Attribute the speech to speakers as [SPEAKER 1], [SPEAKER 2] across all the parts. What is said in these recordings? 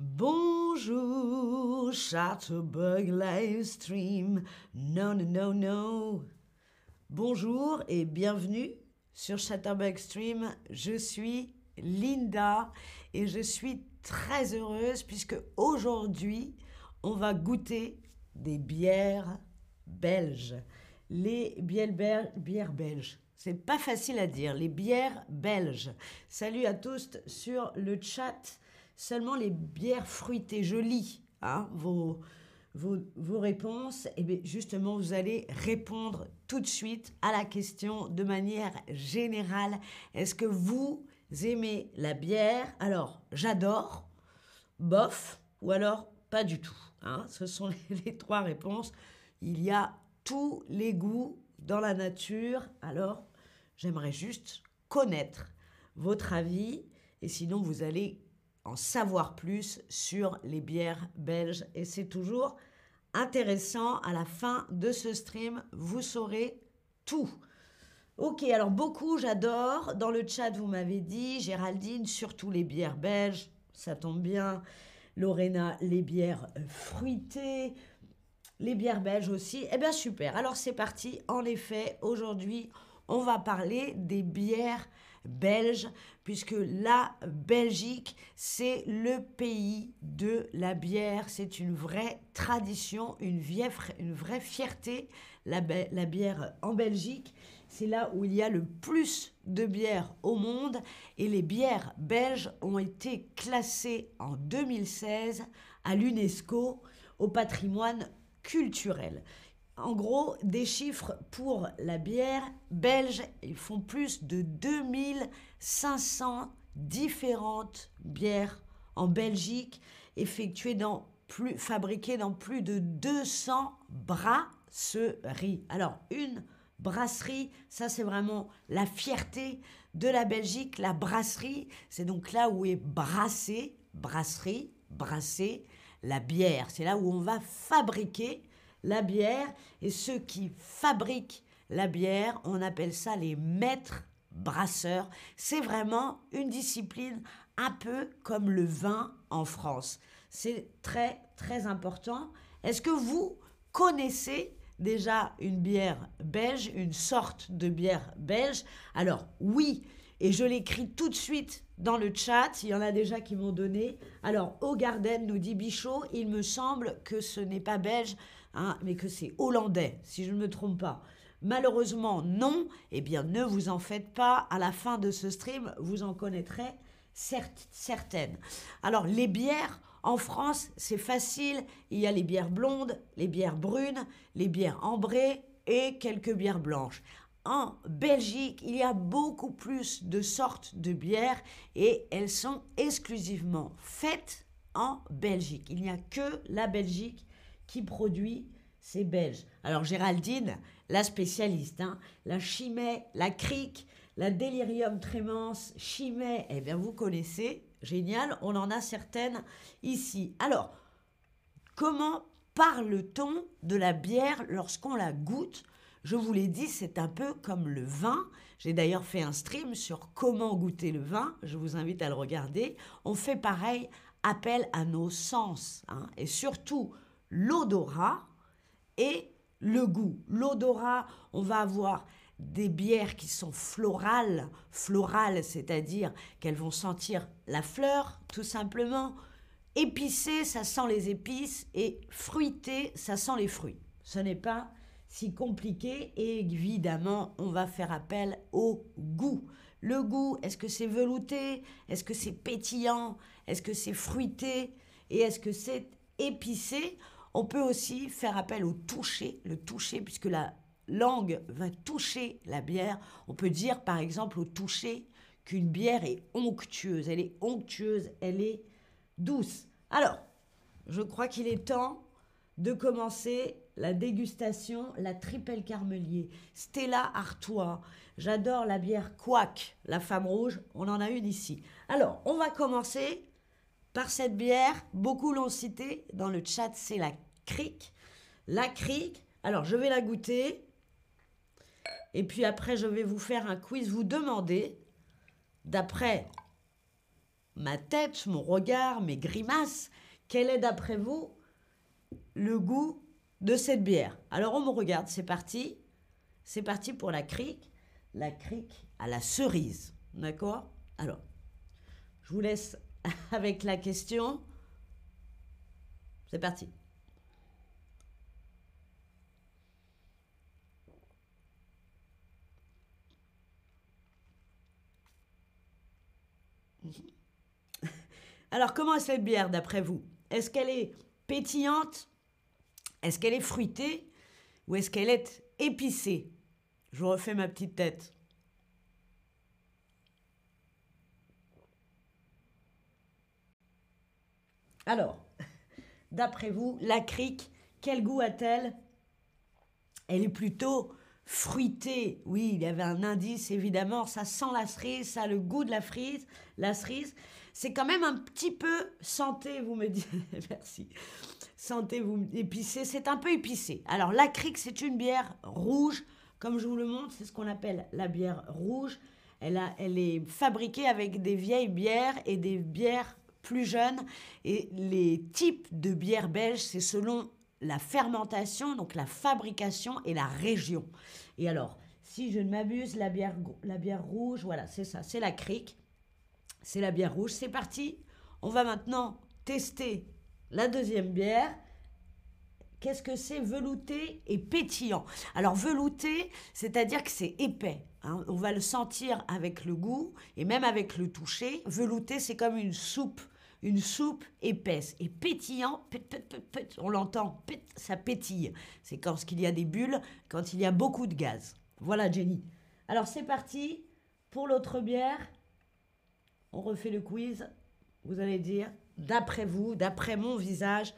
[SPEAKER 1] Bonjour, Chatterbug Livestream. Non, non, non, non. Bonjour et bienvenue sur Chatterbug Stream. Je suis Linda et je suis très heureuse puisque aujourd'hui, on va goûter des bières belges. Les bières, belges. C'est pas facile à dire, les bières belges. Salut à tous sur le chat. Seulement les bières fruitées, je lis hein, vos, vos, réponses. Et bien justement, vous allez répondre tout de suite à la question de manière générale. Est-ce que vous aimez la bière? Alors, j'adore, bof, ou alors pas du tout. Hein. Ce sont les trois réponses. Il y a tous les goûts dans la nature. Alors, j'aimerais juste connaître votre avis. Et sinon, vous allez en savoir plus sur les bières belges. Et c'est toujours intéressant. À la fin de ce stream, vous saurez tout. Ok, alors beaucoup, j'adore. Dans le chat, vous m'avez dit, Géraldine, surtout les bières belges. Ça tombe bien. Lorena, les bières fruitées. Les bières belges aussi. Eh bien, super. Alors, c'est parti. En effet, aujourd'hui, on va parler des bières belges, puisque la Belgique, c'est le pays de la bière. C'est une vraie tradition, une, une vraie fierté, la, la bière en Belgique. C'est là où il y a le plus de bières au monde. Et les bières belges ont été classées en 2016 à l'UNESCO au patrimoine culturel. En gros, des chiffres pour la bière belge, ils font plus de 2500 différentes bières en Belgique, effectuées dans plus, fabriquées dans plus de 200 brasseries. Alors, une brasserie, ça c'est vraiment la fierté de la Belgique. La brasserie, c'est donc là où est brassée, brasserie, brassée, la bière. C'est là où on va fabriquer la bière. Et ceux qui fabriquent la bière, on appelle ça les maîtres brasseurs. C'est vraiment une discipline un peu comme le vin en France. C'est très, très important. Est-ce que vous connaissez déjà une bière belge, une sorte de bière belge? Alors oui, et je l'écris tout de suite dans le chat, il y en a déjà qui m'ont donné. Alors, au Garden nous dit Bichot, il me semble que ce n'est pas belge, Hein, mais que c'est hollandais, si je ne me trompe pas. Malheureusement, non. Eh bien, ne vous en faites pas. À la fin de ce stream, vous en connaîtrez certaines. Alors, les bières, en France, c'est facile. Il y a les bières blondes, les bières brunes, les bières ambrées et quelques bières blanches. En Belgique, il y a beaucoup plus de sortes de bières et elles sont exclusivement faites en Belgique. Il n'y a que la Belgique qui produit ces Belges. Alors Géraldine, la spécialiste, hein, la chimée, la crique, la délirium tremens, chimée, eh bien vous connaissez, génial, on en a certaines ici. Alors, comment parle-t-on de la bière lorsqu'on la goûte? Je vous l'ai dit, c'est un peu comme le vin. J'ai d'ailleurs fait un stream sur comment goûter le vin, je vous invite à le regarder. On fait pareil, appel à nos sens, hein, et surtout l'odorat et le goût. L'odorat, on va avoir des bières qui sont florales, florales, c'est-à-dire qu'elles vont sentir la fleur, tout simplement. Épicées, ça sent les épices, et fruitées, ça sent les fruits. Ce n'est pas si compliqué, et évidemment, on va faire appel au goût. Le goût, est-ce que c'est velouté? Est-ce que c'est pétillant? Est-ce que c'est fruité? Et est-ce que c'est épicé? On peut aussi faire appel au toucher, le toucher, puisque la langue va toucher la bière. On peut dire par exemple au toucher qu'une bière est onctueuse. Elle est onctueuse, elle est douce. Alors, je crois qu'il est temps de commencer la dégustation, la tripel carmelier. Stella Artois. J'adore la bière Quack, la femme rouge. On en a une ici. Alors, on va commencer par cette bière. Beaucoup l'ont citée dans le chat, c'est la La crique, alors je vais la goûter. Et puis après, je vais vous faire un quiz, vous demander, d'après ma tête, mon regard, mes grimaces, quel est d'après vous le goût de cette bière? Alors on me regarde, c'est parti. C'est parti pour la crique. La crique à la cerise. D'accord? Alors, je vous laisse avec la question. C'est parti. Alors, comment est cette bière d'après vous? Est-ce qu'elle est pétillante? Est-ce qu'elle est fruitée? Ou est-ce qu'elle est épicée? Je refais ma petite tête. Alors, d'après vous, la crique, quel goût a-t-elle? Elle est plutôt fruitée. Oui, il y avait un indice, évidemment, ça sent la cerise, ça a le goût de la frise, la cerise. C'est quand même un petit peu santé, vous me dites. Merci. Santé, vous épicé. C'est un peu épicé. Alors, la crique, c'est une bière rouge. Comme je vous le montre, c'est ce qu'on appelle la bière rouge. Elle, a, elle est fabriquée avec des vieilles bières et des bières plus jeunes. Et les types de bières belges, c'est selon la fermentation, donc la fabrication et la région. Et alors, si je ne m'abuse, la bière, la bière rouge, voilà, c'est ça, c'est la crique. C'est la bière rouge. C'est parti. On va maintenant tester la deuxième bière. Qu'est-ce que c'est velouté et pétillant? Alors velouté, c'est-à-dire que c'est épais. Hein. On va le sentir avec le goût et même avec le toucher. Velouté, c'est comme une soupe une soupe épaisse et pétillant, on l'entend, ça pétille. C'est quand il y a des bulles, quand il y a beaucoup de gaz. Voilà Jenny. Alors c'est parti pour l'autre bière. On refait le quiz. Vous allez dire, d'après vous, d'après mon visage,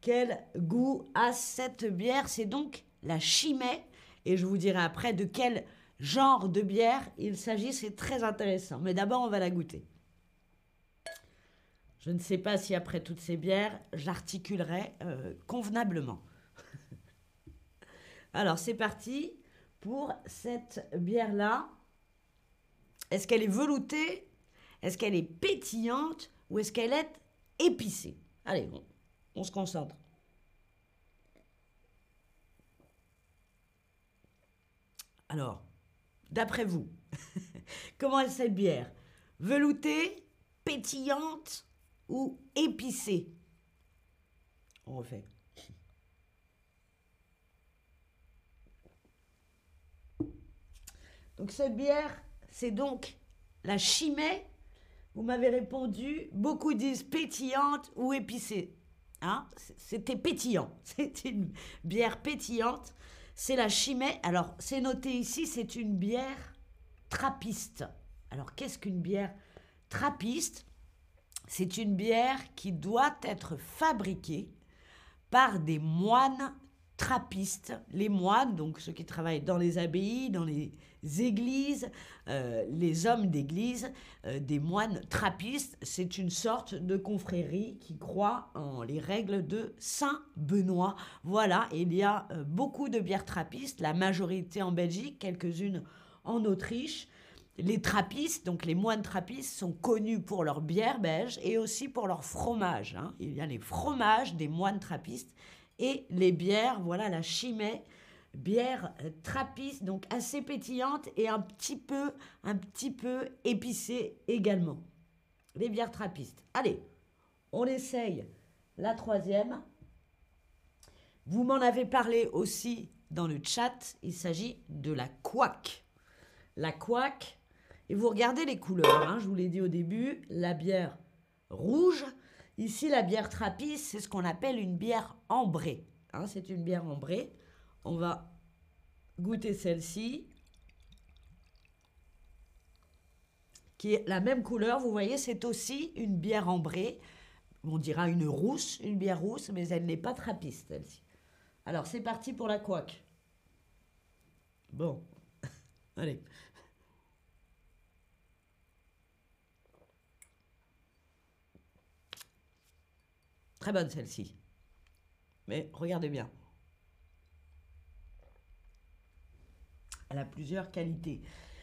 [SPEAKER 1] quel goût a cette bière? C'est donc la chimée. Et je vous dirai après de quel genre de bière il s'agit. C'est très intéressant. Mais d'abord, on va la goûter. Je ne sais pas si après toutes ces bières, j'articulerai euh, convenablement. Alors, c'est parti pour cette bière-là. Est-ce qu'elle est veloutée? Est-ce qu'elle est pétillante? Ou est-ce qu'elle est épicée? Allez, on se concentre. Alors, d'après vous, comment est cette bière? Veloutée Pétillante ou épicé. On refait. Donc cette bière, c'est donc la chimée. Vous m'avez répondu, beaucoup disent pétillante ou épicée. Hein C'était pétillant. C'est une bière pétillante. C'est la chimée. Alors, c'est noté ici, c'est une bière trappiste. Alors, qu'est-ce qu'une bière trappiste? C'est une bière qui doit être fabriquée par des moines trappistes. Les moines, donc ceux qui travaillent dans les abbayes, dans les églises, euh, les hommes d'église, euh, des moines trappistes, c'est une sorte de confrérie qui croit en les règles de Saint Benoît. Voilà, il y a euh, beaucoup de bières trappistes, la majorité en Belgique, quelques-unes en Autriche. Les trappistes, donc les moines trappistes, sont connus pour leur bière belge et aussi pour leur fromage. Hein. Il y a les fromages des moines trappistes et les bières, voilà la chimée, bière euh, trappiste, donc assez pétillante et un petit peu, un petit peu épicée également. Les bières trappistes. Allez, on essaye la troisième. Vous m'en avez parlé aussi dans le chat, il s'agit de la couac. La couac, et vous regardez les couleurs, hein, je vous l'ai dit au début, la bière rouge. Ici, la bière trappiste, c'est ce qu'on appelle une bière ambrée. Hein, c'est une bière ambrée. On va goûter celle-ci. Qui est la même couleur, vous voyez, c'est aussi une bière ambrée. On dira une rousse, une bière rousse, mais elle n'est pas trappiste, celle-ci. Alors, c'est parti pour la couac. Bon, allez. Très bonne celle-ci. Mais regardez bien. Elle a plusieurs qualités.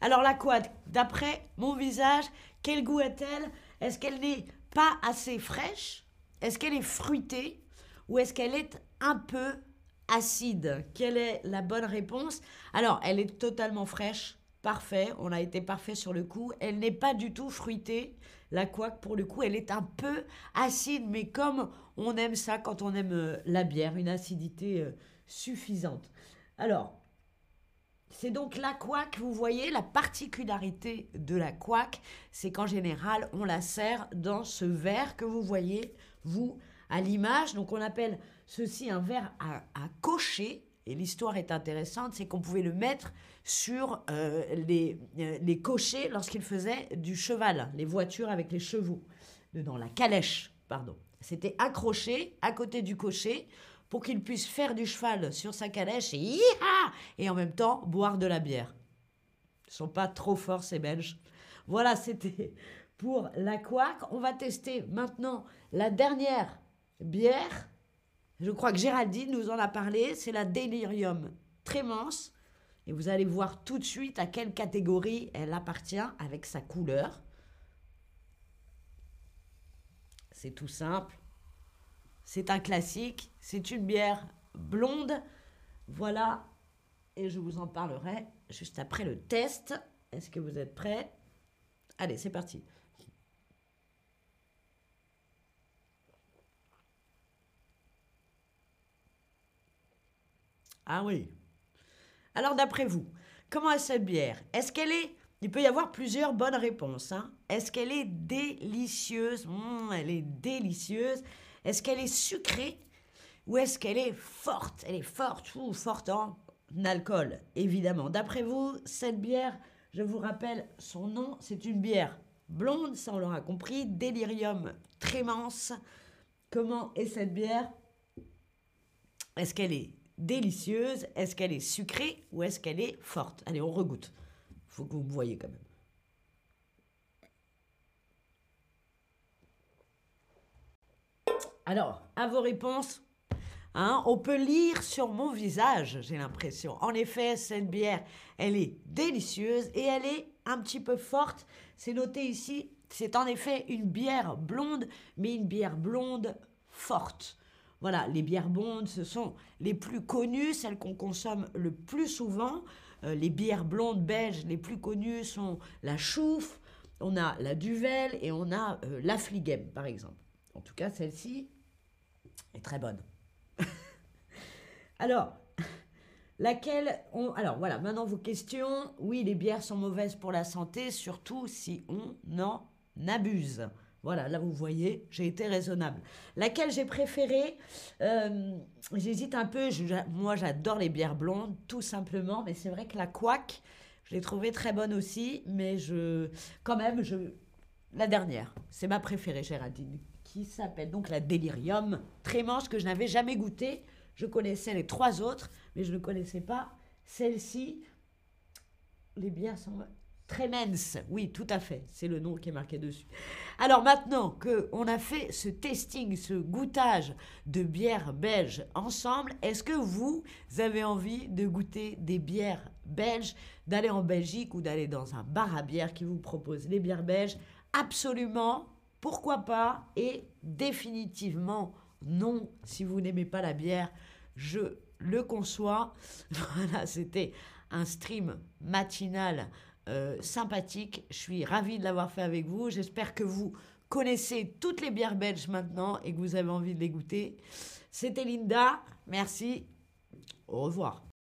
[SPEAKER 1] Alors la quad, d'après mon visage, quel goût a-t-elle? Est-ce qu'elle n'est pas assez fraîche? Est-ce qu'elle est fruitée? Ou est-ce qu'elle est un peu acide? Quelle est la bonne réponse? Alors, elle est totalement fraîche. Parfait, on a été parfait sur le coup. Elle n'est pas du tout fruitée. La couac, pour le coup, elle est un peu acide, mais comme on aime ça quand on aime euh, la bière, une acidité euh, suffisante. Alors, c'est donc la couac, vous voyez, la particularité de la couac, c'est qu'en général, on la sert dans ce verre que vous voyez, vous, à l'image. Donc, on appelle ceci un verre à, à cocher. Et l'histoire est intéressante, c'est qu'on pouvait le mettre sur euh, les, euh, les cochers lorsqu'ils faisaient du cheval, les voitures avec les chevaux, dedans, la calèche, pardon. C'était accroché à côté du cocher pour qu'il puisse faire du cheval sur sa calèche et, et en même temps boire de la bière. Ils sont pas trop forts ces Belges. Voilà, c'était pour la couac. On va tester maintenant la dernière bière. Je crois que Géraldine nous en a parlé. C'est la Delirium Trémence. Et vous allez voir tout de suite à quelle catégorie elle appartient avec sa couleur. C'est tout simple. C'est un classique. C'est une bière blonde. Voilà. Et je vous en parlerai juste après le test. Est-ce que vous êtes prêts? Allez, c'est parti. Ah oui. Alors d'après vous, comment est cette bière? Est-ce qu'elle est... Il peut y avoir plusieurs bonnes réponses. Hein. Est-ce qu'elle est délicieuse? Mmh, Elle est délicieuse. Est-ce qu'elle est sucrée Ou est-ce qu'elle est forte? Elle est forte ou forte en alcool, évidemment. D'après vous, cette bière, je vous rappelle son nom, c'est une bière blonde, ça on l'aura compris, Delirium Trémence. Comment est cette bière? Est-ce qu'elle est délicieuse Est-ce qu'elle est sucrée ou est-ce qu'elle est forte? Allez, on regoute. Faut que vous me voyez quand même. Alors, à vos réponses, hein, on peut lire sur mon visage, j'ai l'impression. En effet, cette bière, elle est délicieuse et elle est un petit peu forte. C'est noté ici, c'est en effet une bière blonde, mais une bière blonde forte. Voilà, les bières blondes, ce sont les plus connues, celles qu'on consomme le plus souvent. Euh, les bières blondes belges les plus connues sont la Chouffe, on a la Duvel et on a euh, la Fligem, par exemple. En tout cas, celle-ci est très bonne. alors, laquelle on... Alors voilà, maintenant vos questions. Oui, les bières sont mauvaises pour la santé, surtout si on en abuse. Voilà, là vous voyez, j'ai été raisonnable. Laquelle j'ai préférée euh, J'hésite un peu. moi, j'adore les bières blondes, tout simplement. Mais c'est vrai que la couac, je l'ai trouvée très bonne aussi. Mais je, quand même, je, la dernière, c'est ma préférée, Géraldine, qui s'appelle donc la Delirium Trémanche que je n'avais jamais goûtée. Je connaissais les trois autres, mais je ne connaissais pas celle-ci. Les bières sont Oui, tout à fait, c'est le nom qui est marqué dessus. Alors maintenant qu'on a fait ce testing, ce goûtage de bières belges ensemble, est-ce que vous avez envie de goûter des bières belges, d'aller en Belgique ou d'aller dans un bar à bière qui vous propose les bières belges? Absolument, pourquoi pas? Et définitivement non, si vous n'aimez pas la bière, je le conçois. Voilà, c'était un stream matinal euh, sympathique. Je suis ravie de l'avoir fait avec vous. J'espère que vous connaissez toutes les bières belges maintenant et que vous avez envie de les goûter. C'était Linda. Merci. Au revoir.